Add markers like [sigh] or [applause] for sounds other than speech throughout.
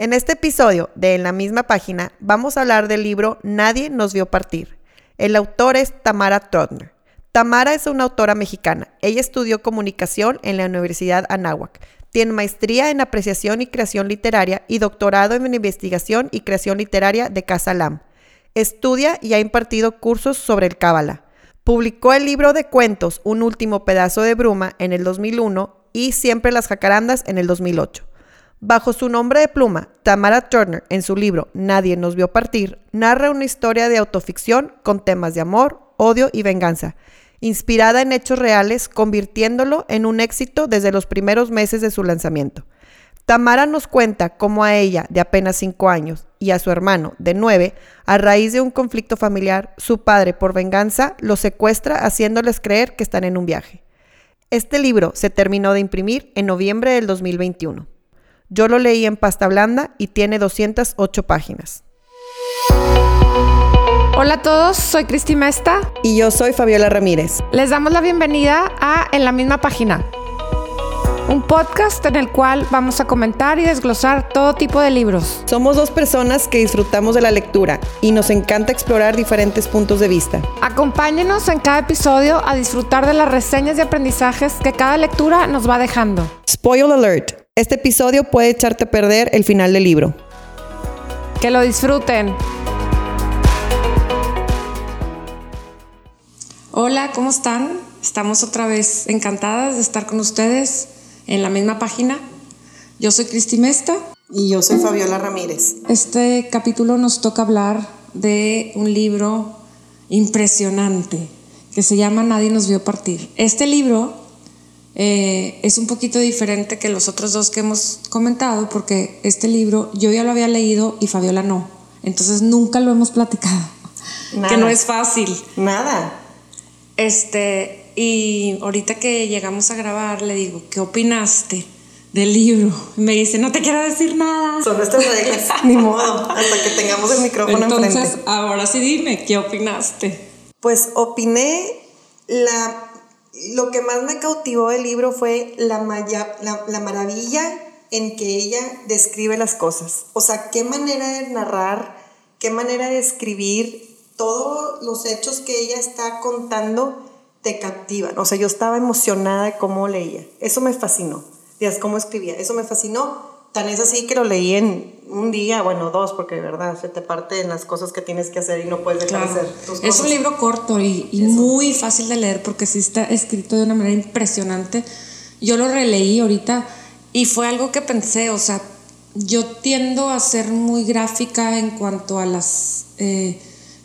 En este episodio de En la misma página vamos a hablar del libro Nadie nos vio partir. El autor es Tamara Trotner. Tamara es una autora mexicana. Ella estudió comunicación en la Universidad Anáhuac. Tiene maestría en apreciación y creación literaria y doctorado en investigación y creación literaria de Casa Lam. Estudia y ha impartido cursos sobre el Cábala. Publicó el libro de cuentos Un último pedazo de bruma en el 2001 y Siempre las jacarandas en el 2008. Bajo su nombre de pluma, Tamara Turner, en su libro Nadie nos vio partir, narra una historia de autoficción con temas de amor, odio y venganza, inspirada en hechos reales, convirtiéndolo en un éxito desde los primeros meses de su lanzamiento. Tamara nos cuenta cómo a ella, de apenas 5 años, y a su hermano, de 9, a raíz de un conflicto familiar, su padre, por venganza, los secuestra haciéndoles creer que están en un viaje. Este libro se terminó de imprimir en noviembre del 2021. Yo lo leí en pasta blanda y tiene 208 páginas. Hola a todos, soy Cristi Mesta. Y yo soy Fabiola Ramírez. Les damos la bienvenida a En la misma página un podcast en el cual vamos a comentar y desglosar todo tipo de libros. Somos dos personas que disfrutamos de la lectura y nos encanta explorar diferentes puntos de vista. Acompáñenos en cada episodio a disfrutar de las reseñas y aprendizajes que cada lectura nos va dejando. Spoil alert. Este episodio puede echarte a perder el final del libro. Que lo disfruten. Hola, ¿cómo están? Estamos otra vez encantadas de estar con ustedes en la misma página. Yo soy Cristi Mesta. Y yo soy Fabiola Ramírez. Este capítulo nos toca hablar de un libro impresionante que se llama Nadie nos vio partir. Este libro eh, es un poquito diferente que los otros dos que hemos comentado porque este libro yo ya lo había leído y Fabiola no. Entonces nunca lo hemos platicado. [laughs] Que no es fácil. Nada. Este, y ahorita que llegamos a grabar, le digo, ¿qué opinaste del libro? me dice, no te quiero decir nada. Son nuestras reglas, [laughs] ni modo, hasta que tengamos el micrófono Entonces, enfrente. ahora sí dime, ¿qué opinaste? Pues opiné, la, lo que más me cautivó del libro fue la, la, la maravilla en que ella describe las cosas. O sea, qué manera de narrar, qué manera de escribir todos los hechos que ella está contando te captivan. O sea, yo estaba emocionada de cómo leía. Eso me fascinó. Días, cómo escribía. Eso me fascinó. Tan es así que lo leí en un día, bueno, dos, porque de verdad se te parte en las cosas que tienes que hacer y no puedes dejar de hacer tus Es un libro corto y, y muy fácil de leer porque sí está escrito de una manera impresionante. Yo lo releí ahorita y fue algo que pensé, o sea, yo tiendo a ser muy gráfica en cuanto a las... Eh,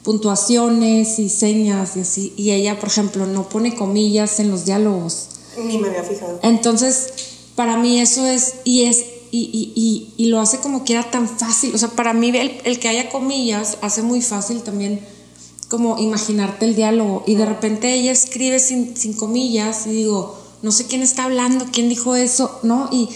puntuaciones y señas y así. Y ella, por ejemplo, no pone comillas en los diálogos. Ni me había fijado. Entonces, para mí eso es, y es, y, y, y, lo hace como que era tan fácil. O sea, para mí el, el, que haya comillas hace muy fácil también como imaginarte el diálogo. Y de repente ella escribe sin, sin comillas y digo, no sé quién está hablando, quién dijo eso, ¿no? Y,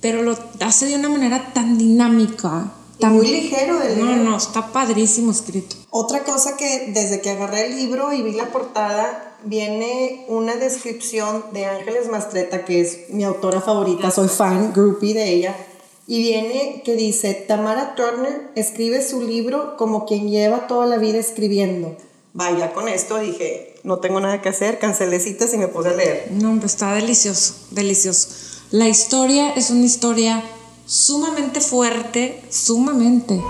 pero lo hace de una manera tan dinámica muy ligero el libro. No, no, está padrísimo escrito. Otra cosa que desde que agarré el libro y vi la portada, viene una descripción de Ángeles Mastreta, que es mi autora favorita, soy fan, groupie de ella, y viene que dice, Tamara Turner escribe su libro como quien lleva toda la vida escribiendo. Vaya, con esto dije, no tengo nada que hacer, cancelé citas y me puse a leer. No, hombre, está delicioso, delicioso. La historia es una historia sumamente fuerte, sumamente.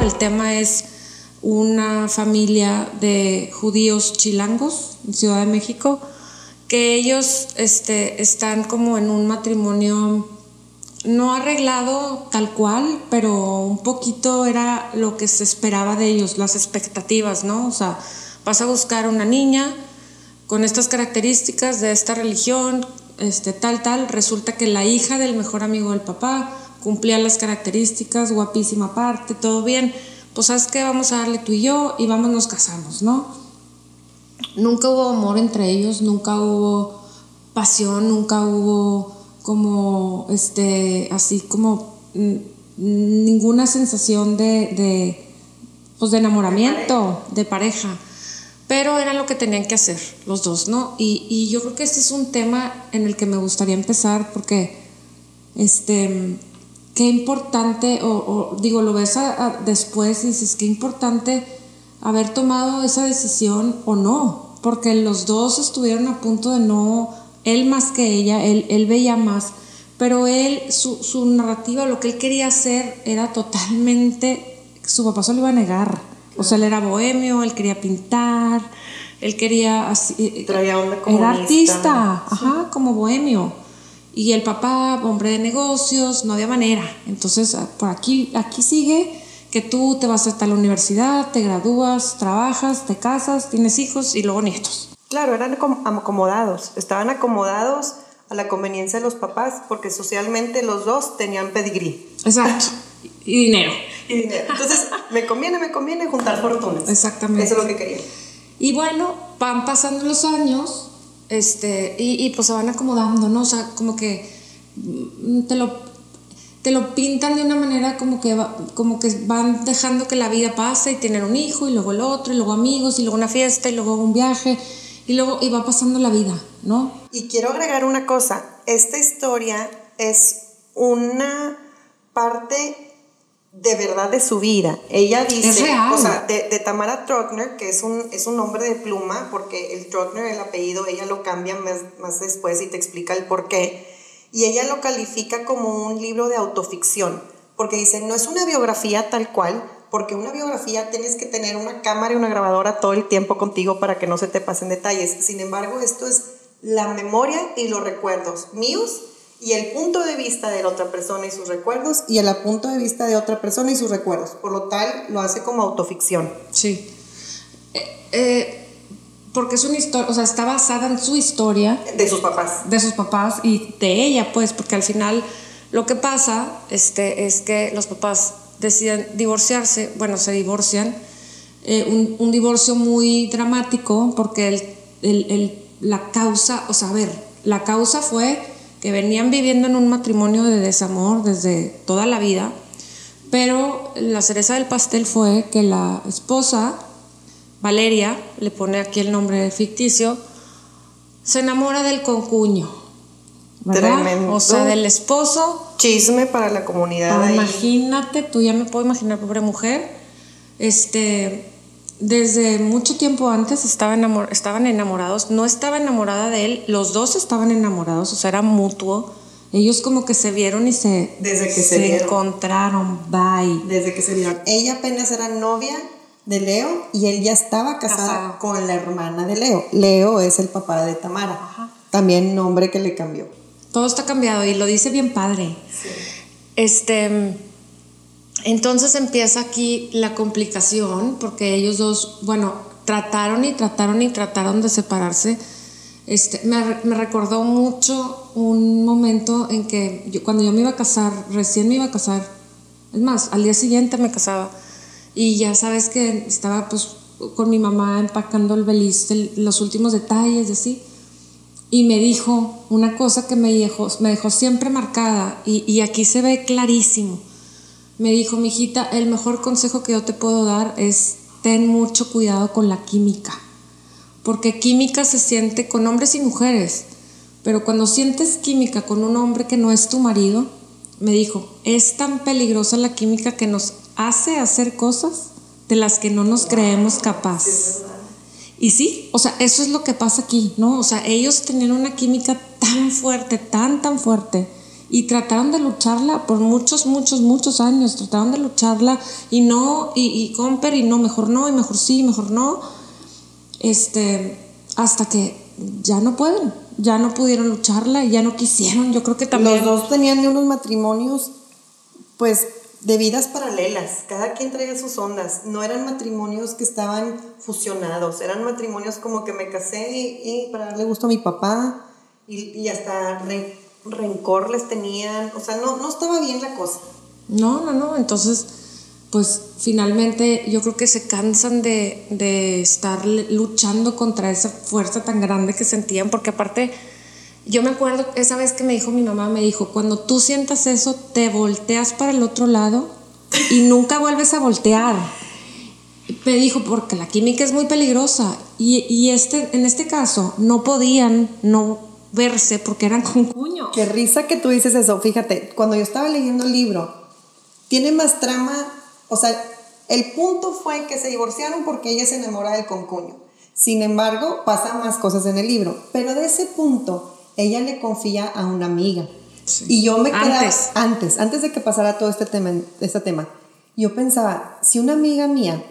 El tema es una familia de judíos chilangos en Ciudad de México, que ellos este, están como en un matrimonio no arreglado tal cual, pero un poquito era lo que se esperaba de ellos, las expectativas, ¿no? O sea, vas a buscar una niña con estas características de esta religión, este, tal, tal, resulta que la hija del mejor amigo del papá cumplía las características, guapísima parte, todo bien, pues sabes que vamos a darle tú y yo y vamos, nos casamos, ¿no? Nunca hubo amor entre ellos, nunca hubo pasión, nunca hubo como, este, así como ninguna sensación de, de, pues de enamoramiento, de pareja pero era lo que tenían que hacer los dos, ¿no? Y, y, yo creo que este es un tema en el que me gustaría empezar porque este, qué importante, o, digo, lo ves después y dices, qué importante haber tomado esa decisión o no, porque los dos estuvieron a punto de no, él más que ella, él, él veía más, pero él, su, su narrativa, lo que él quería hacer era totalmente, su papá se lo iba a negar, o sea, él era bohemio, él quería pintar, él quería así, Traía onda era artista, ajá, como bohemio y el papá, hombre de negocios, no había manera. Entonces, ah, por aquí, aquí sigue que tú te vas hasta la universidad, te gradúas, trabajas, te casas, tienes hijos y luego nietos. Claro, eran acomodados, estaban acomodados a la conveniencia de los papás porque socialmente los dos tenían pedigrí. Exacto. [laughs] Y dinero. Y dinero. Entonces, me conviene, me conviene juntar fortunas. Exactamente. Eso es lo que quería. Y bueno, van pasando los años este, y, pues se van acomodando, ¿no? O sea, como que mm, te lo, te lo pintan de una manera como que, como que van dejando que la vida pase y tienen un hijo y luego el otro y luego amigos y luego una fiesta y luego un viaje y luego y va pasando la vida, ¿no? Y quiero agregar una cosa, esta historia es una parte de verdad de su vida. Ella dice, o sea, de, Tamara Trotner, que es un, es un nombre de pluma, porque el Trotner, el apellido, ella lo cambia más, más después y te explica el por qué. Y ella lo califica como un libro de autoficción, porque dice, no es una biografía tal cual, porque una biografía tienes que tener una cámara y una grabadora todo el tiempo contigo para que no se te pasen detalles. Sin embargo, esto es la memoria y los recuerdos míos y el punto de vista de la otra persona y sus recuerdos y el punto de vista de otra persona y sus recuerdos. Por lo tal, lo hace como autoficción. Sí. Eh, eh, porque es una historia, o sea, está basada en su historia. De sus papás. De sus papás y de ella, pues, porque al final lo que pasa este, es que los papás deciden divorciarse, bueno, se divorcian, eh, un, un, divorcio muy dramático porque el, el, el, la causa, o sea, a ver, la causa fue que venían viviendo en un matrimonio de desamor desde toda la vida, pero la cereza del pastel fue que la esposa, Valeria, le pone aquí el nombre ficticio, se enamora del concuño. ¿verdad? O sea, del esposo. Chisme para la comunidad. imagínate, tú ya me puedo imaginar, pobre mujer. Este, desde mucho tiempo antes estaban enamorados, no estaba enamorada de él, los dos estaban enamorados, o sea, era mutuo. Ellos como que se vieron y se, Desde que se, encontraron, bye. Desde que se vieron. Ella apenas era novia de Leo y él ya estaba casado con la hermana de Leo. Leo es el papá de Tamara. También nombre que le cambió. Todo está cambiado y lo dice bien padre. Este entonces empieza aquí la complicación, porque ellos dos, bueno, trataron y trataron y trataron de separarse. Este, me, recordó mucho un momento en que yo, cuando yo me iba a casar, recién me iba a casar, es más, al día siguiente me casaba, y ya sabes que estaba pues con mi mamá empacando el beliz, los últimos detalles y así, y me dijo una cosa que me dejó, me dejó siempre marcada, y, y aquí se ve clarísimo me dijo, mijita, el mejor consejo que yo te puedo dar es ten mucho cuidado con la química, porque química se siente con hombres y mujeres, pero cuando sientes química con un hombre que no es tu marido, me dijo, es tan peligrosa la química que nos hace hacer cosas de las que no nos creemos capaces. Y sí, o sea, eso es lo que pasa aquí, ¿no? O sea, ellos tenían una química tan fuerte, tan, tan fuerte, y trataron de lucharla por muchos, muchos, muchos años, trataron de lucharla y no, y, y comper, y no, mejor no, y mejor sí, mejor no, este, hasta que ya no pueden, ya no pudieron lucharla ya no quisieron, yo creo que también... Los dos tenían unos matrimonios, pues, de vidas paralelas, cada quien traía sus ondas, no eran matrimonios que estaban fusionados, eran matrimonios como que me casé y, para darle gusto a mi papá y, y hasta rencor les tenían, o sea, no, no estaba bien la cosa. No, no, no, entonces, pues finalmente yo creo que se cansan de, de estar luchando contra esa fuerza tan grande que sentían, porque aparte, yo me acuerdo esa vez que me dijo mi mamá, me dijo, cuando tú sientas eso, te volteas para el otro lado y nunca vuelves a voltear. Me dijo, porque la química es muy peligrosa y, y este, en este caso no podían no verse porque eran concuños. Qué risa que tú dices eso. Fíjate, cuando yo estaba leyendo el libro, tiene más trama, o sea, el punto fue que se divorciaron porque ella se enamora del concuño. Sin embargo, pasan más cosas en el libro, pero de ese punto ella le confía a una amiga. Y yo me quedaba Antes. antes, antes de que pasara todo este tema, este tema, yo pensaba, si una amiga mía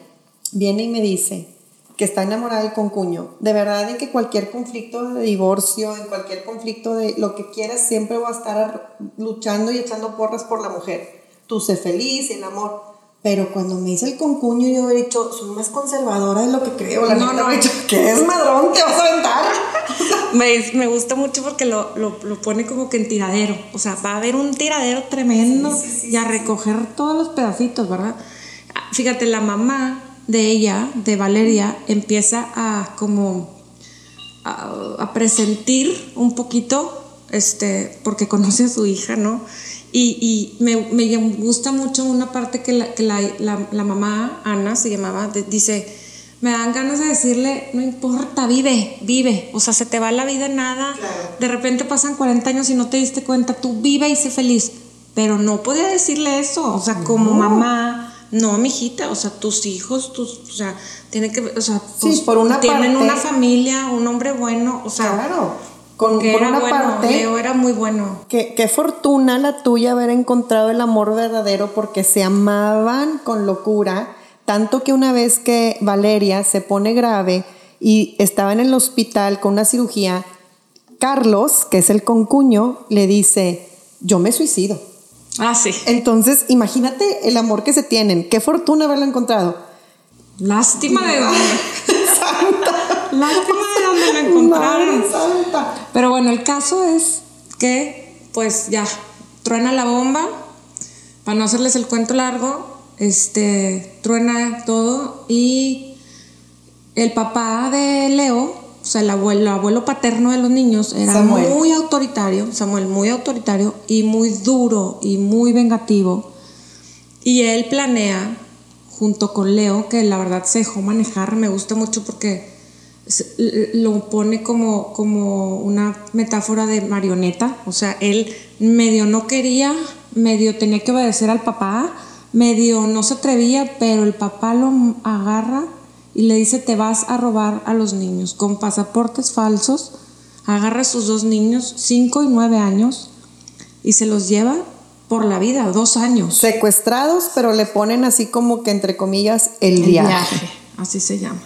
viene y me dice que está enamorada del concuño, de verdad en que cualquier conflicto de divorcio, en cualquier conflicto de lo que quieras, siempre voy a estar luchando y echando porras por la mujer. Tú sé feliz, el amor. Pero cuando me dice el concuño, yo he dicho, soy más conservadora de lo que creo. La No, no. he dicho, ¿qué es madrón? ¿Te vas a aventar? [laughs] Me, me gusta mucho porque lo, lo, lo pone como que en tiradero. O sea, va a haber un tiradero tremendo y a recoger todos los pedacitos, ¿verdad? Ah, Fíjate, la mamá de ella, de Valeria, empieza a como a, a presentir un poquito, este, porque conoce a su hija, ¿no? Y, y me, me gusta mucho una parte que la, que la, la, la mamá, Ana se llamaba, de- dice, me dan ganas de decirle, no importa, vive, vive. O sea, se te va la vida en nada. De repente pasan 40 años y no te diste cuenta, tú vive y sé feliz. Pero no podía decirle eso. O sea, como mamá, no, mijita, o sea, tus hijos, tus, o sea, tienen que, o sea, Sí, pues, por una tienen parte- una familia, un hombre bueno, o sea, Claro. Con, que por era una bueno, parte, Leo era muy bueno. Qué, qué fortuna la tuya haber encontrado el amor verdadero porque se amaban con locura, tanto que una vez que Valeria se pone grave y estaba en el hospital con una cirugía, Carlos, que es el concuño, le dice, yo me suicido. Ah, sí. Entonces, imagínate el amor que se tienen, qué fortuna haberlo encontrado. Lástima de dónde. Lástima de dónde lo encontraron. Madre santa. Pero bueno, el caso es que, pues ya, truena la bomba. Para no hacerles el cuento largo, este, truena todo y el papá de Leo, o sea, el abuelo, el abuelo paterno de los niños, era Samuel. muy autoritario, Samuel, muy autoritario y muy duro y muy vengativo. Y él planea, junto con Leo, que la verdad se dejó manejar, me gusta mucho porque lo pone como, como una metáfora de marioneta. O sea, él medio no quería, medio tenía que obedecer al papá, medio no se atrevía, pero el papá lo agarra y le dice, te vas a robar a los niños con pasaportes falsos. Agarra a sus dos niños, cinco y nueve años, y se los lleva por la vida, dos años. Secuestrados, pero le ponen así como que entre comillas el, viaje. así se llama.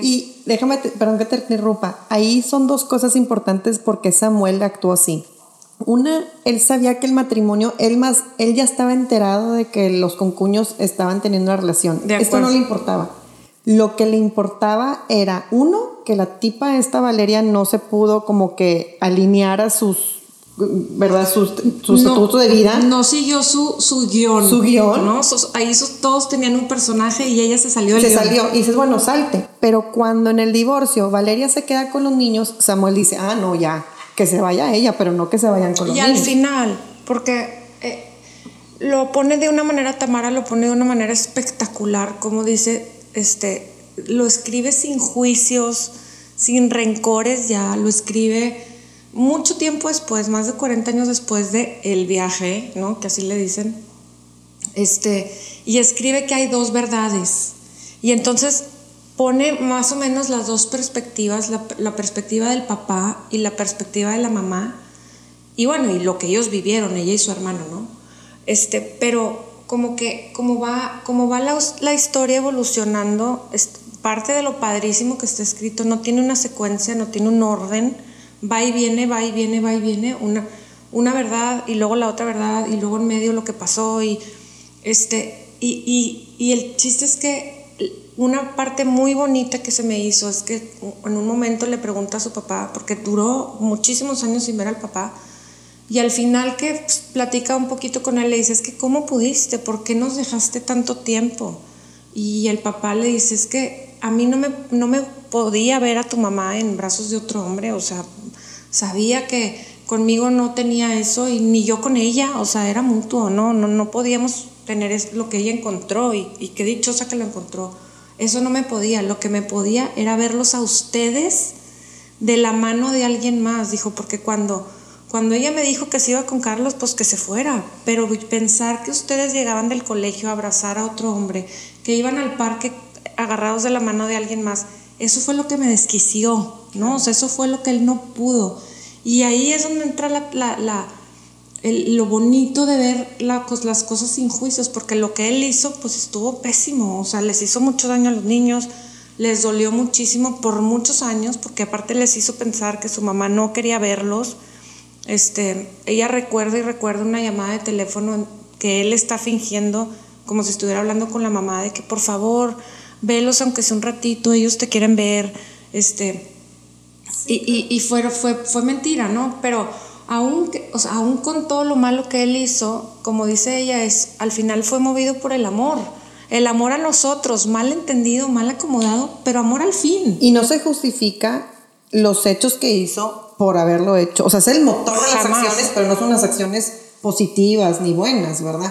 Y déjame, te- perdón que te interrumpa, ahí son dos cosas importantes porque Samuel actuó así. Una, él sabía que el matrimonio, él más, él ya estaba enterado de que los concuños estaban teniendo una relación. De Esto no le importaba. Lo que le importaba era, uno, que la tipa esta Valeria no se pudo como que alinear a sus, ¿verdad? Sus, su estatuto de vida. No siguió su, su guion. Su guion. ¿no? Sus- ahí sus- todos tenían un personaje y ella se salió del se guion. salió y dices, bueno, salte. Pero cuando en el divorcio Valeria se queda con los niños, Samuel dice, ah, no, ya, que se vaya ella, pero no que se vayan con los Y al niños. final, porque eh, lo pone de una manera, Tamara lo pone de una manera espectacular, como dice, este, lo escribe sin juicios, sin rencores ya, lo escribe mucho tiempo después, más de 40 años después de el viaje, ¿no? Que así le dicen. Este, y escribe que hay dos verdades. Y entonces pone más o menos las dos perspectivas, la, la perspectiva del papá y la perspectiva de la mamá. Y bueno, y lo que ellos vivieron, ella y su hermano, ¿no? Este, pero como que, como va, como va la, la historia evolucionando, es parte de lo padrísimo que está escrito, no tiene una secuencia, no tiene un orden, va y viene, va y viene, va y viene, una, una verdad y luego la otra verdad y luego en medio lo que pasó y este, y, y, y el chiste es que una parte muy bonita que se me hizo es que en un momento le pregunta a su papá, porque duró muchísimos años sin ver al papá, y al final que pues, platica un poquito con él, le dice, que ¿cómo pudiste? ¿Por qué nos dejaste tanto tiempo? Y el papá le dice, es que a mí no me, no me podía ver a tu mamá en brazos de otro hombre, o sea, sabía que conmigo no tenía eso y ni yo con ella, o sea, era mutuo, no, no, no podíamos tener lo que ella encontró y, y qué dichosa que lo encontró. Eso no me podía, lo que me podía era verlos a ustedes de la mano de alguien más, dijo, porque cuando, cuando ella me dijo que se iba con Carlos, pues que se fuera, pero pensar que ustedes llegaban del colegio a abrazar a otro hombre, que iban al parque agarrados de la mano de alguien más, eso fue lo que me desquició, ¿no? O sea, eso fue lo que él no pudo. Y ahí es donde entra la, la, lo bonito de ver la, las cosas sin juicios, porque lo que él hizo, pues estuvo pésimo, o sea, les hizo mucho daño a los niños, les dolió muchísimo por muchos años, porque aparte les hizo pensar que su mamá no quería verlos. Este, ella recuerda y recuerda una llamada de teléfono que él está fingiendo como si estuviera hablando con la mamá de que por favor, velos aunque sea un ratito, ellos te quieren ver, este, y, y, fue, fue, fue mentira, ¿no? Pero aún, o sea, aún con todo lo malo que él hizo, como dice ella, es, al final fue movido por el amor el amor a nosotros, mal entendido, mal acomodado, pero amor al fin. Y no se justifica los hechos que hizo por haberlo hecho. O sea, es el motor de las acciones, pero no son las acciones positivas ni buenas, ¿verdad?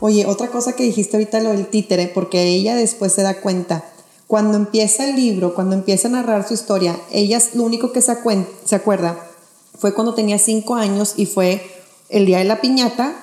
Oye, otra cosa que dijiste ahorita lo del títere, porque ella después se da cuenta. Cuando empieza el libro, cuando empieza a narrar su historia, ella lo único que se, se acuerda fue cuando tenía cinco años y fue el día de la piñata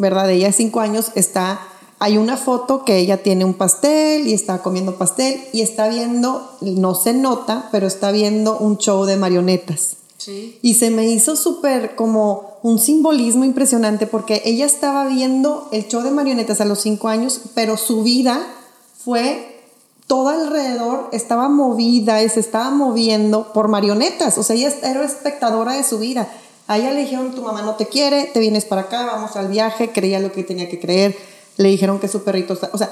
¿verdad? De ella cinco años está, hay una foto que ella tiene un pastel y está comiendo pastel y está viendo, no se nota, pero está viendo un show de marionetas. Sí. Y se me hizo súper como un simbolismo impresionante porque ella estaba viendo el show de marionetas a los cinco años, pero su vida fue todo alrededor, estaba movida y se estaba moviendo por marionetas. O sea, ella era espectadora de su vida. A ella le dijeron, tu mamá no te quiere, te vienes para acá, vamos al viaje, creía lo que tenía que creer, le dijeron que su perrito está... O sea,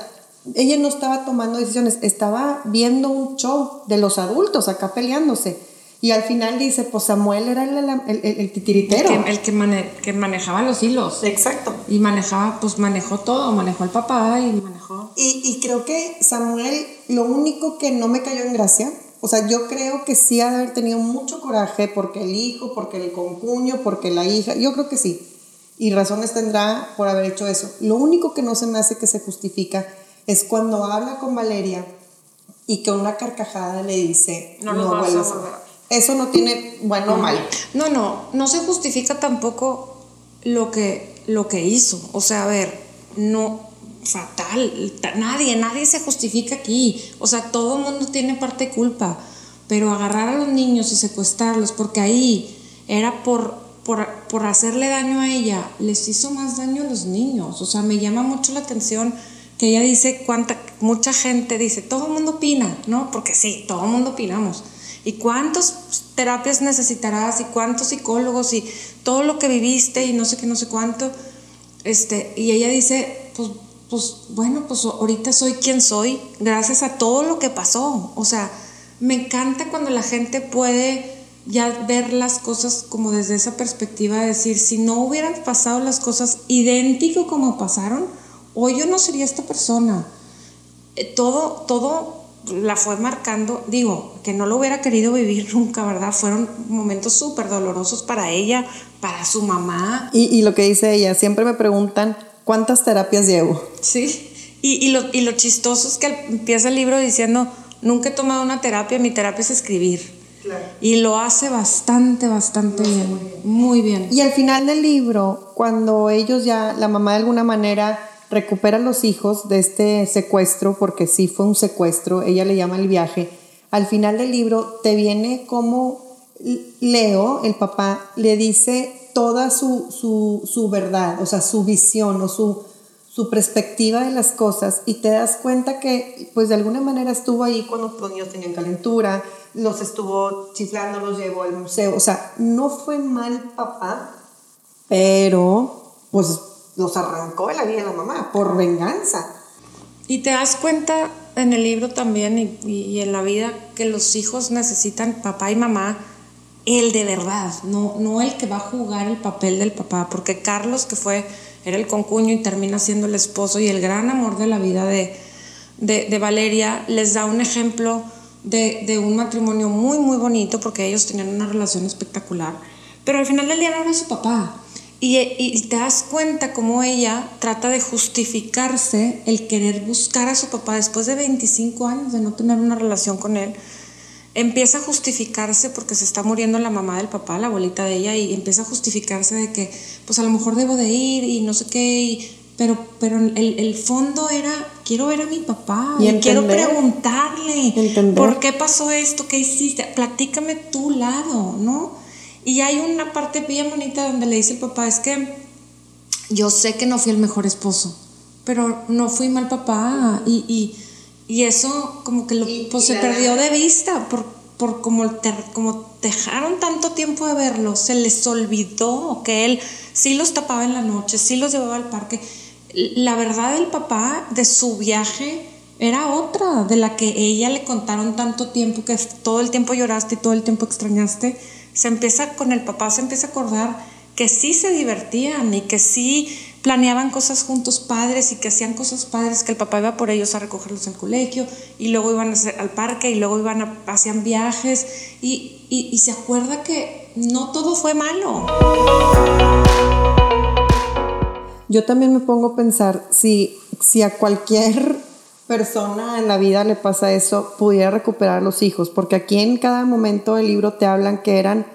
ella no estaba tomando decisiones, estaba viendo un show de los adultos acá peleándose. Y al final dice, pues Samuel era el, el, titiritero. El, que, que, manejaba los hilos. Exacto. Y manejaba, pues manejó todo, manejó al papá y manejó... Y, y creo que Samuel, lo único que no me cayó en gracia o sea, yo creo que sí ha de haber tenido mucho coraje porque el hijo, porque el concuño, porque la hija, yo creo que sí. Y razones tendrá por haber hecho eso. Lo único que no se me hace que se justifica es cuando habla con Valeria y que una carcajada le dice, no, no vuelvas a Eso no tiene bueno o mal. No, no, no se justifica tampoco lo que, lo que hizo. O sea, a ver, no, fatal. Nadie, nadie se justifica aquí. O sea, todo el mundo tiene parte de culpa. Pero agarrar a los niños y secuestrarlos, porque ahí era por, por, hacerle daño a ella, les hizo más daño a los niños. O sea, me llama mucho la atención que ella dice cuánta, mucha gente dice, todo el mundo opina, ¿no? Porque sí, todo el mundo opinamos. ¿Y cuántas terapias necesitarás? ¿Y cuántos psicólogos? ¿Y todo lo que viviste? Y no sé qué, no sé cuánto. Este, y ella dice, pues pues bueno, pues ahorita soy quien soy gracias a todo lo que pasó. O sea, me encanta cuando la gente puede ya ver las cosas como desde esa perspectiva, de decir, si no hubieran pasado las cosas idéntico como pasaron, hoy yo no sería esta persona. Eh, todo, todo la fue marcando, digo, que no lo hubiera querido vivir [laughs] nunca, ¿verdad? Fueron momentos súper dolorosos para ella, para su mamá. Y, y lo que dice ella, siempre me preguntan, ¿Cuántas terapias llevo? Sí, y, lo, y lo chistoso es que empieza el libro diciendo, nunca he tomado una terapia, mi terapia es escribir. Claro. Y lo hace bastante, bastante bien, muy bien. Y al final del libro, cuando ellos ya, la mamá de alguna manera recupera a los hijos de este secuestro, porque sí fue un secuestro, ella le llama el viaje, al final del libro te viene como Leo, el papá, le dice toda su, verdad, o sea, su visión o su, su perspectiva de las cosas y te das cuenta que pues de alguna manera estuvo ahí cuando los niños tenían calentura, los estuvo chiflando, los llevó al museo, o sea, no fue mal papá, pero pues los arrancó de la vida de la mamá por venganza. Y te das cuenta en el libro también y, y en la vida que los hijos necesitan papá y mamá el de verdad, no, no el que va a jugar el papel del papá, porque Carlos, que fue, era el concuño y termina siendo el esposo y el gran amor de la vida de, de, Valeria, les da un ejemplo de, de, un matrimonio muy, muy bonito, porque ellos tenían una relación espectacular, pero al final del día no era su papá. Y, te das cuenta cómo ella trata de justificarse el querer buscar a su papá después de 25 años de no tener una relación con él. Empieza a justificarse porque se está muriendo la mamá del papá, la abuelita de ella, y empieza a justificarse de que, pues a lo mejor debo de ir y no sé qué, pero, pero el, fondo era, quiero ver a mi papá, y, quiero preguntarle, ¿por qué pasó esto? ¿Qué hiciste? Platícame tu lado, ¿no? Y hay una parte bien bonita donde le dice el papá, es que yo sé que no fui el mejor esposo, pero no fui mal papá. Y, eso como que lo, pues, se perdió de vista por, por como, como dejaron tanto tiempo de verlo, se les olvidó que él sí los tapaba en la noche, sí los llevaba al parque. La verdad del papá de su viaje era otra, de la que ella le contaron tanto tiempo, que todo el tiempo lloraste y todo el tiempo extrañaste se empieza con el papá, se empieza a acordar que sí se divertían y que sí planeaban cosas juntos padres y que hacían cosas padres, que el papá iba por ellos a recogerlos al colegio y luego iban al parque y luego iban a, hacían viajes y, y, y se acuerda que no todo fue malo. Yo también me pongo a pensar si, si a cualquier persona en la vida le pasa eso, pudiera recuperar los hijos, porque aquí en cada momento del libro te hablan que eran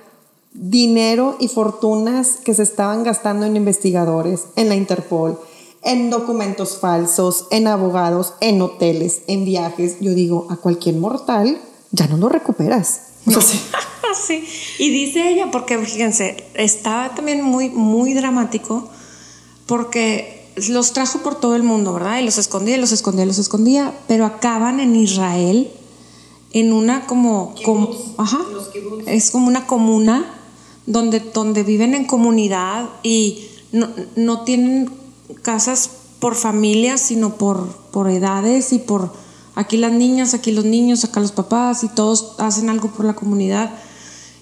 dinero y fortunas que se estaban gastando en investigadores, en la Interpol, en documentos falsos, en abogados, en hoteles, en viajes. Yo digo, a cualquier mortal ya no lo recuperas. [laughs] sí. Y dice ella, porque fíjense, estaba también muy, muy dramático, porque los trajo por todo el mundo, ¿verdad? Y los escondía, los escondía, los escondía, pero acaban en Israel en una como, ajá, es como una comuna donde, donde viven en comunidad y no, no tienen casas por familias, sino por, por edades y por aquí las niñas, aquí los niños, acá los papás y todos hacen algo por la comunidad.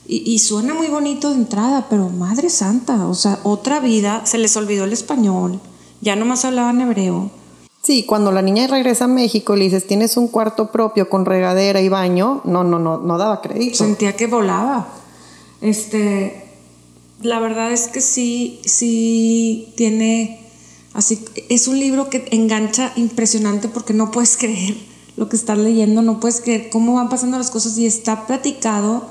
Y, y, suena muy bonito de entrada, pero Madre Santa, o sea, otra vida, se les olvidó el español, ya nomás hablaban hebreo. Sí, cuando la niña regresa a México y le dices, tienes un cuarto propio con regadera y baño, no, no, no, no daba crédito. Sentía que volaba. Este, la verdad es que sí, sí tiene, así, es un libro que engancha impresionante porque no puedes [laughs] creer lo que estás leyendo, no puedes creer cómo van pasando las cosas y está platicado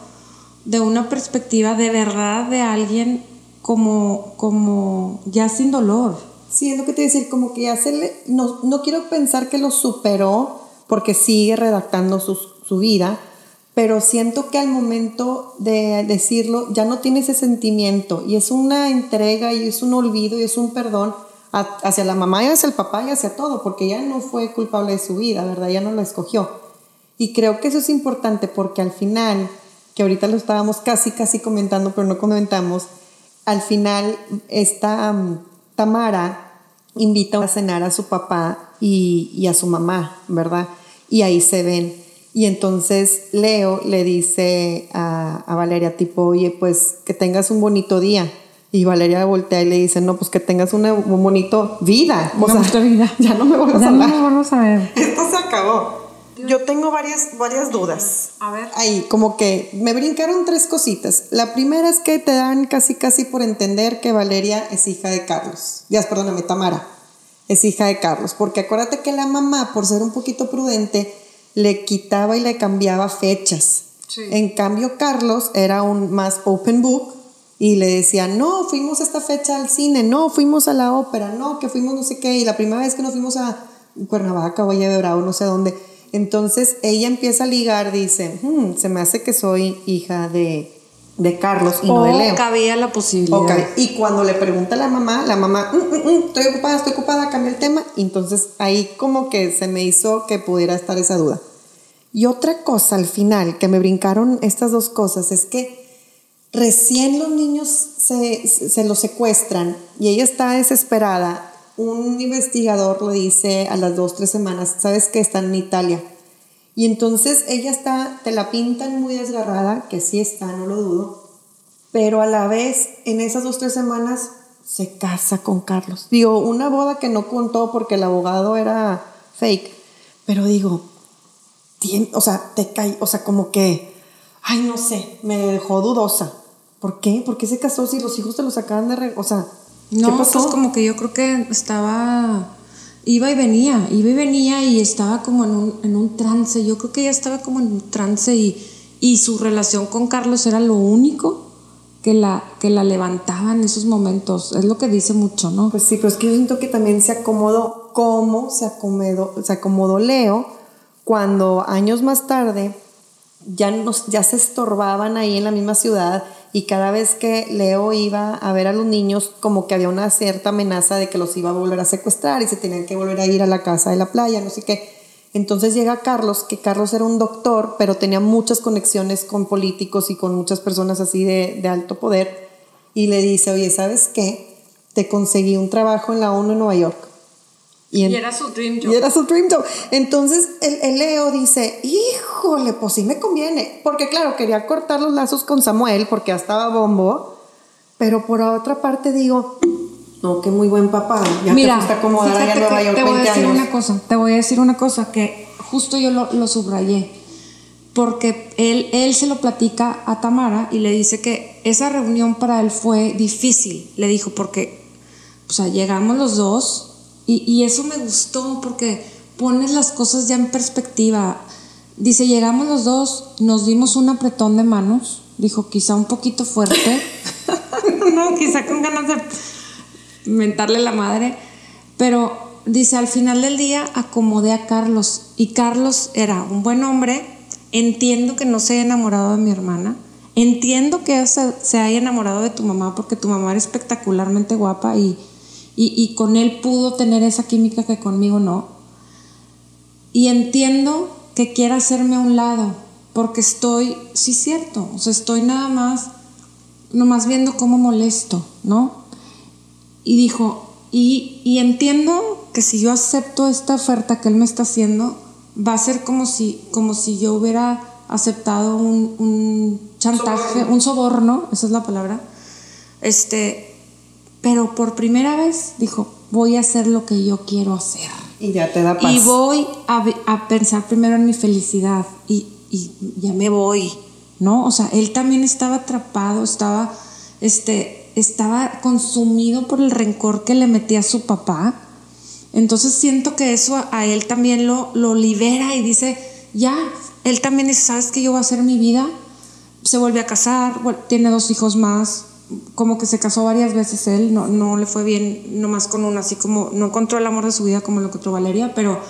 de una perspectiva de verdad de alguien como, como ya sin dolor. Sí, es lo que te decir, como que ya se le, no, no quiero pensar que lo superó porque sigue redactando su, su vida, pero siento que al momento de decirlo ya no tiene ese sentimiento y es una entrega y es un olvido y es un perdón hacia la mamá y hacia el papá y hacia todo, porque ya no fue culpable de su vida, ¿verdad? Ya no la escogió. Y creo que eso es importante porque al final, que ahorita lo estábamos casi, casi comentando, pero no comentamos, al final esta Tamara invita a cenar a su papá y, a su mamá, ¿verdad? Y ahí se ven. Y entonces Leo le dice a, Valeria, tipo, oye, pues que tengas un bonito día. Y Valeria voltea y le dice, no, pues que tengas una un bonito vida. O vida. [laughs] Ya no me vuelvas a hablar. No me a ver. Esto se acabó. Yo tengo varias, varias dudas. A ver. Ahí, como que me brincaron tres cositas. La primera es que te dan casi, casi por entender que Valeria es hija de Carlos. Ya, perdóname, Tamara. Es hija de Carlos. Porque acuérdate que la mamá, por ser un poquito prudente, le quitaba y le cambiaba fechas. En cambio, Carlos era un más open book y le decía, no, fuimos esta fecha al cine, no, fuimos a la ópera, no, que fuimos no sé qué. Y la primera vez que nos fuimos a Cuernavaca, Valle de Bravo, no sé dónde entonces ella empieza a ligar, dice, hmm, se me hace que soy hija de, Carlos y no de Leo. cabía la posibilidad. Y cuando le pregunta a la mamá, la mamá, mm, mm, mm, estoy ocupada, estoy ocupada, cambia el tema. entonces ahí como que se me hizo que pudiera estar esa duda. Y otra cosa al final, que me brincaron estas dos cosas, es que recién los niños se, se los secuestran y ella está desesperada un investigador le dice a las dos, tres semanas, sabes que están en Italia. Y entonces ella está, te la pintan muy desgarrada, que sí está, no lo dudo, pero a la vez en esas dos, tres semanas se casa con Carlos. Digo, una boda que no contó porque el abogado era fake, pero digo, o sea, te cae, o sea, como que, ay, no sé, me dejó dudosa. ¿Por qué? ¿Por qué se casó si los hijos te los acaban de... o sea, No, pues como que yo creo que estaba, iba y venía, iba y venía y estaba como en un, en un trance. Yo creo que ella estaba como en un trance y, y su relación con Carlos era lo único que la, que la levantaba en esos momentos. Es lo que dice mucho, ¿no? Pues sí, pero es que yo siento que también se acomodó, cómo se acomodó, se acomodó Leo cuando años más tarde ya, nos, ya se estorbaban ahí en la misma ciudad y cada vez que Leo iba a ver a los niños como que había una cierta amenaza de que los iba a volver a secuestrar y se tenían que volver a ir a la casa de la playa, no sé qué. Entonces llega Carlos, que Carlos era un doctor, pero tenía muchas conexiones con políticos y con muchas personas así de, alto poder, y le dice, oye, ¿sabes qué? Te conseguí un trabajo en la ONU en Nueva York. Y, era su dream job. Y era su dream job. Entonces el, Leo dice, híjole, pues sí me conviene. Porque claro, quería cortar los lazos con Samuel porque ya estaba bombo. Pero por otra parte digo, no, qué muy buen papá. Ya Mira, te acomodar allá en Nueva York te voy a decir una cosa, te voy a decir una cosa que justo yo lo, lo, subrayé. Porque él, él se lo platica a Tamara y le dice que esa reunión para él fue difícil. Le dijo, porque, o sea, llegamos los dos y, y eso me gustó porque pones las cosas ya en perspectiva. Dice, llegamos los dos, nos dimos un apretón de manos. Dijo, quizá un poquito fuerte. [laughs] no, quizá con ganas de mentarle la madre, pero dice, al final del día acomodé a Carlos y Carlos era un buen hombre, entiendo que no se haya enamorado de mi hermana, entiendo que se, se haya enamorado de tu mamá porque tu mamá era espectacularmente guapa y, y, con él pudo tener esa química que conmigo no. Y entiendo que quiera hacerme a un lado, porque estoy, sí cierto, o sea, estoy nada más, nomás viendo cómo molesto, ¿no? y dijo, y, entiendo que si yo acepto esta oferta que él me está haciendo, va a ser como si, como si yo hubiera aceptado un, chantaje, un soborno, esa es la palabra. Este, pero por primera vez dijo, voy a hacer lo que yo quiero hacer. Y ya te da paz. Y voy a, pensar primero en mi felicidad y, y, ya me voy, ¿no? O sea, él también estaba atrapado, estaba, este, estaba consumido por el rencor que le metía a su papá. Entonces siento que eso a él también lo, lo libera y dice, ya, él también dice, ¿sabes que yo voy a hacer mi vida? Se vuelve a casar, tiene dos hijos más, como que se casó varias veces él, no, no le fue bien nomás con uno, así como no encontró el amor de su vida como lo encontró Valeria, pero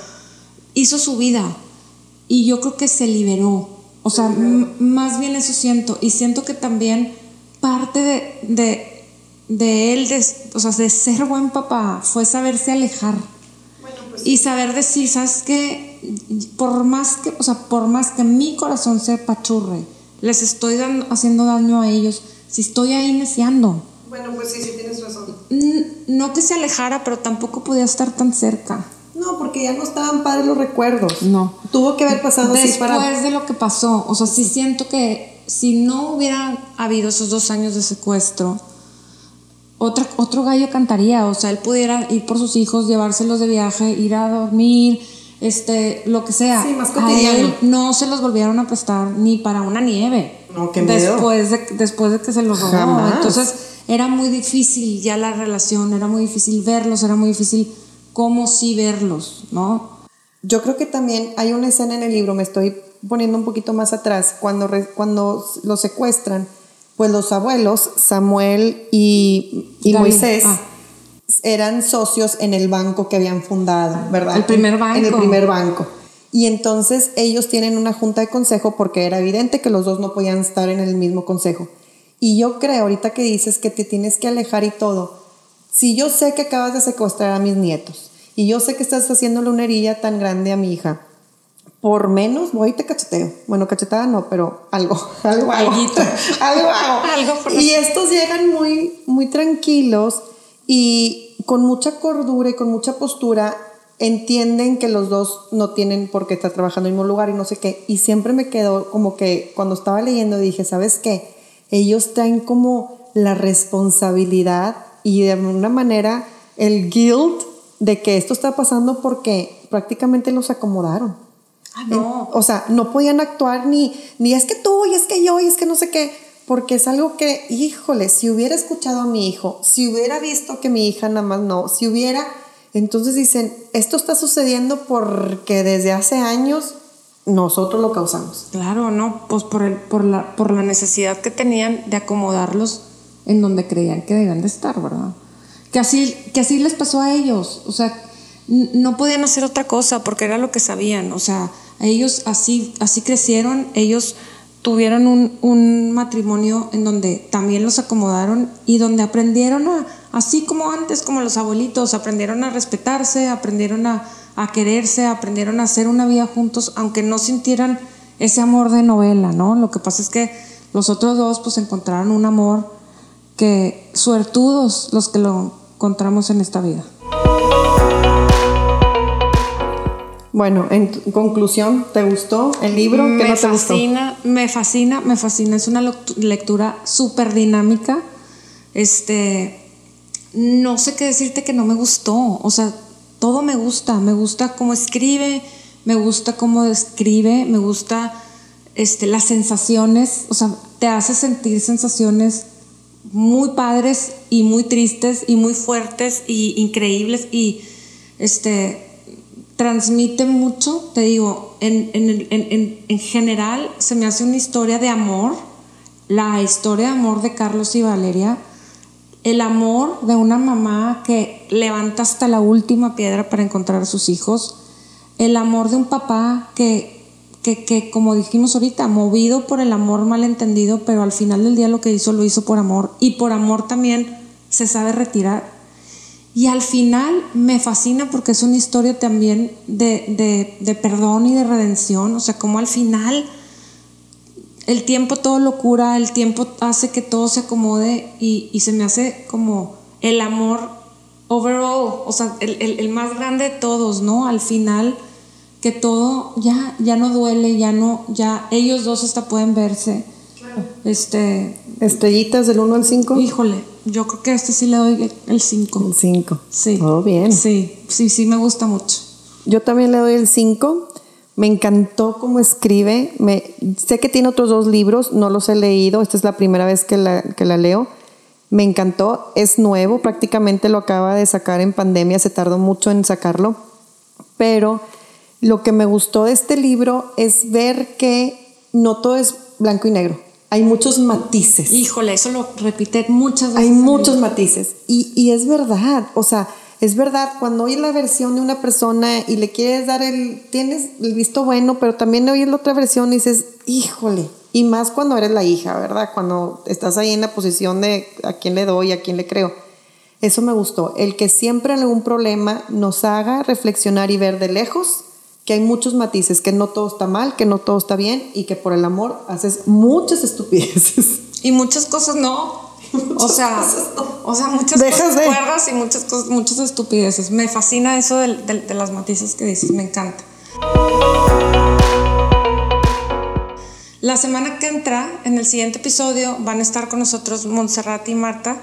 hizo su vida y yo creo que se liberó. O sea, más bien eso siento y siento que también parte de de él, de, o sea, de ser buen papá, fue saberse alejar. Pues y saber decir, ¿sabes qué? Por más que, o sea, por más que mi corazón se pachurre, les estoy dando, haciendo daño a ellos, si estoy ahí neciando. Bueno, pues sí, sí tienes razón. No que se alejara, pero tampoco podía estar tan cerca. No, porque ya no estaban padres los recuerdos. No. Tuvo que haber pasado Después para... de lo que pasó. O sea, sí siento que si no hubiera habido esos dos años de secuestro, otra, otro gallo cantaría, o sea, él pudiera ir por sus hijos, llevárselos de viaje, ir a dormir, este, lo que sea. Sí, más cotidiano. A él no se los volvieron a prestar ni para una nieve. No, qué después de, después de que se los robó. Entonces, era muy difícil ya la relación, era muy difícil verlos, era muy difícil cómo sí verlos, ¿no? Yo creo que también hay una escena en el libro, me estoy poniendo un poquito más atrás, cuando, cuando lo secuestran pues los abuelos, Samuel y, Moisés, ah. eran socios en el banco que habían fundado, ¿verdad? El primer banco. En el primer banco. Y entonces ellos tienen una junta de consejo porque era evidente que los dos no podían estar en el mismo consejo. Y yo creo, ahorita que dices que te tienes que alejar y todo, si yo sé que acabas de secuestrar a mis nietos y yo sé que estás haciendo una herida tan grande a mi hija, por menos voy y te cacheteo. Bueno, cachetada no, pero algo, [laughs] algo algo. [laughs] algo [laughs] algo y estos llegan muy, muy tranquilos y con mucha cordura y con mucha postura entienden que los dos no tienen por qué estar trabajando en el mismo lugar y no sé qué. Y siempre me quedó como que cuando estaba leyendo dije, ¿sabes qué? Ellos traen como la responsabilidad y de alguna manera el guilt de que esto está pasando porque prácticamente los acomodaron. Ah, no. o sea, no podían actuar ni, ni es que tú, y es que yo, y es que no sé qué, porque es algo que, híjole, si hubiera escuchado a mi hijo, si hubiera visto que mi hija nada más no, si hubiera, entonces dicen, esto está sucediendo porque desde hace años nosotros lo causamos. Claro, no, pues por, el, por, la, por la necesidad que tenían de acomodarlos en donde creían que debían de estar, ¿verdad? Que así, que así les pasó a ellos, o sea, no podían hacer otra cosa porque era lo que sabían, o sea, ellos así, así crecieron, ellos tuvieron un, un, matrimonio en donde también los acomodaron y donde aprendieron a, así como antes, como los abuelitos, aprendieron a respetarse, aprendieron a, a quererse, aprendieron a hacer una vida juntos, aunque no sintieran ese amor de novela, ¿no? Lo que pasa es que los otros dos pues encontraron un amor que suertudos los que lo encontramos en esta vida. Bueno, en conclusión, ¿te gustó el libro? me no te fascina, me fascina, me fascina. Es una lectura súper dinámica. Este, no sé qué decirte que no me gustó. O sea, todo me gusta. Me gusta cómo escribe, me gusta cómo describe, me gusta este, las sensaciones. O sea, te hace sentir sensaciones muy padres y muy tristes y muy fuertes y increíbles y este transmite mucho, te digo, en, en, general se me hace una historia de amor, la historia de amor de Carlos y Valeria, el amor de una mamá que levanta hasta la última piedra para encontrar a sus hijos, el amor de un papá que, que, que, como dijimos ahorita, movido por el amor malentendido, pero al final del día lo que hizo lo hizo por amor y por amor también se sabe retirar y al final me fascina porque es una historia también de, perdón y de redención. O sea, como al final el tiempo todo lo cura, el tiempo hace que todo se acomode y, se me hace como el amor overall, o sea, el, más grande de todos, ¿no? Al final que todo ya, ya no duele, ya no, ya ellos dos hasta pueden verse. Este. ¿Estrellitas del 1 al 5? Híjole, yo creo que a este sí le doy el 5. El 5. Sí. Oh, bien. Sí, sí, sí, me gusta mucho. Yo también le doy el 5. Me encantó cómo escribe. Me, sé que tiene otros dos libros, no los he leído. Esta es la primera vez que la, que la leo. Me encantó. Es nuevo, prácticamente lo acaba de sacar en pandemia. Se tardó mucho en sacarlo. Pero lo que me gustó de este libro es ver que no todo es blanco y negro hay muchos matices. Híjole, eso lo repite muchas veces. Hay muchos matices. Y, y, es verdad, o sea, es verdad, cuando oyes la versión de una persona y le quieres dar el, tienes visto bueno, pero también oyes la otra versión y dices, híjole, y más cuando eres la hija, ¿verdad? Cuando estás ahí en la posición de a quién le doy, a quién le creo. Eso me gustó, el que siempre en algún problema nos haga reflexionar y ver de lejos que hay muchos matices, que no todo está mal, que no todo está bien y que por el amor haces muchas [laughs] estupideces. Y muchas cosas no. O sea, o sea, muchas cosas cuerdas y muchas cosas, muchas estupideces. Me fascina eso de, de las matices que dices, me encanta. La semana que entra, en el siguiente episodio, van a estar con nosotros Montserrat y Marta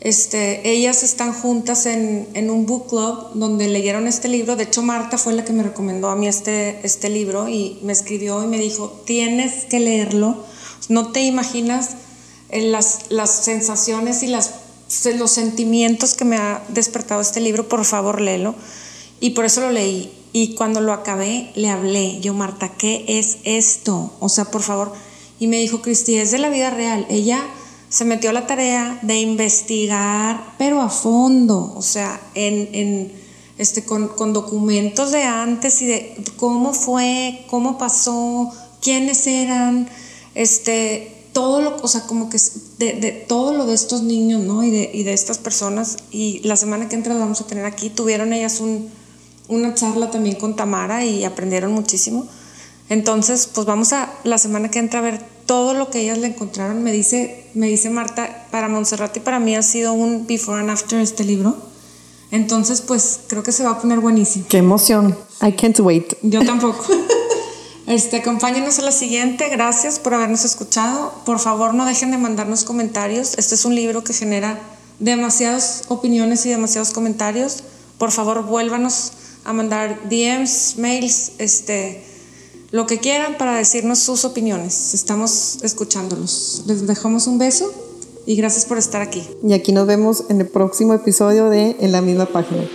este, ellas están juntas en, en, un book club donde leyeron este libro. De hecho, Marta fue la que me recomendó a mí este, este libro y me escribió y me dijo, tienes que leerlo. No te imaginas las, las sensaciones y las, los sentimientos que me ha despertado este libro. Por favor, léelo. Y por eso lo leí. Y cuando lo acabé, le hablé. Yo, Marta, ¿qué es esto? O sea, por favor. Y me dijo, Cristi, es de la vida real. Ella se metió a la tarea de investigar, pero a fondo, o sea, en, este, con, documentos de antes y de cómo fue, cómo pasó, quiénes eran, este, todo lo, o sea, como que de, todo lo de estos niños, ¿no? Y de, y de estas personas. Y la semana que entra las vamos a tener aquí. Tuvieron ellas un, una charla también con Tamara y aprendieron muchísimo. Entonces, pues vamos a la semana que entra a ver todo lo que ellas le encontraron. Me dice, me dice Marta, para Montserrat y para mí ha sido un before and after este libro. Entonces, pues creo que se va a poner buenísimo. Qué emoción. I can't wait. Yo tampoco. [laughs] Este, acompáñenos a la siguiente. Gracias por habernos escuchado. Por favor, no dejen de mandarnos comentarios. Este es un libro que genera demasiadas opiniones y demasiados comentarios. Por favor, vuélvanos a mandar DMs, mails, este, lo que quieran para decirnos sus opiniones. Estamos escuchándolos. Les dejamos un beso y gracias por estar aquí. Y aquí nos vemos en el próximo episodio de En la misma página.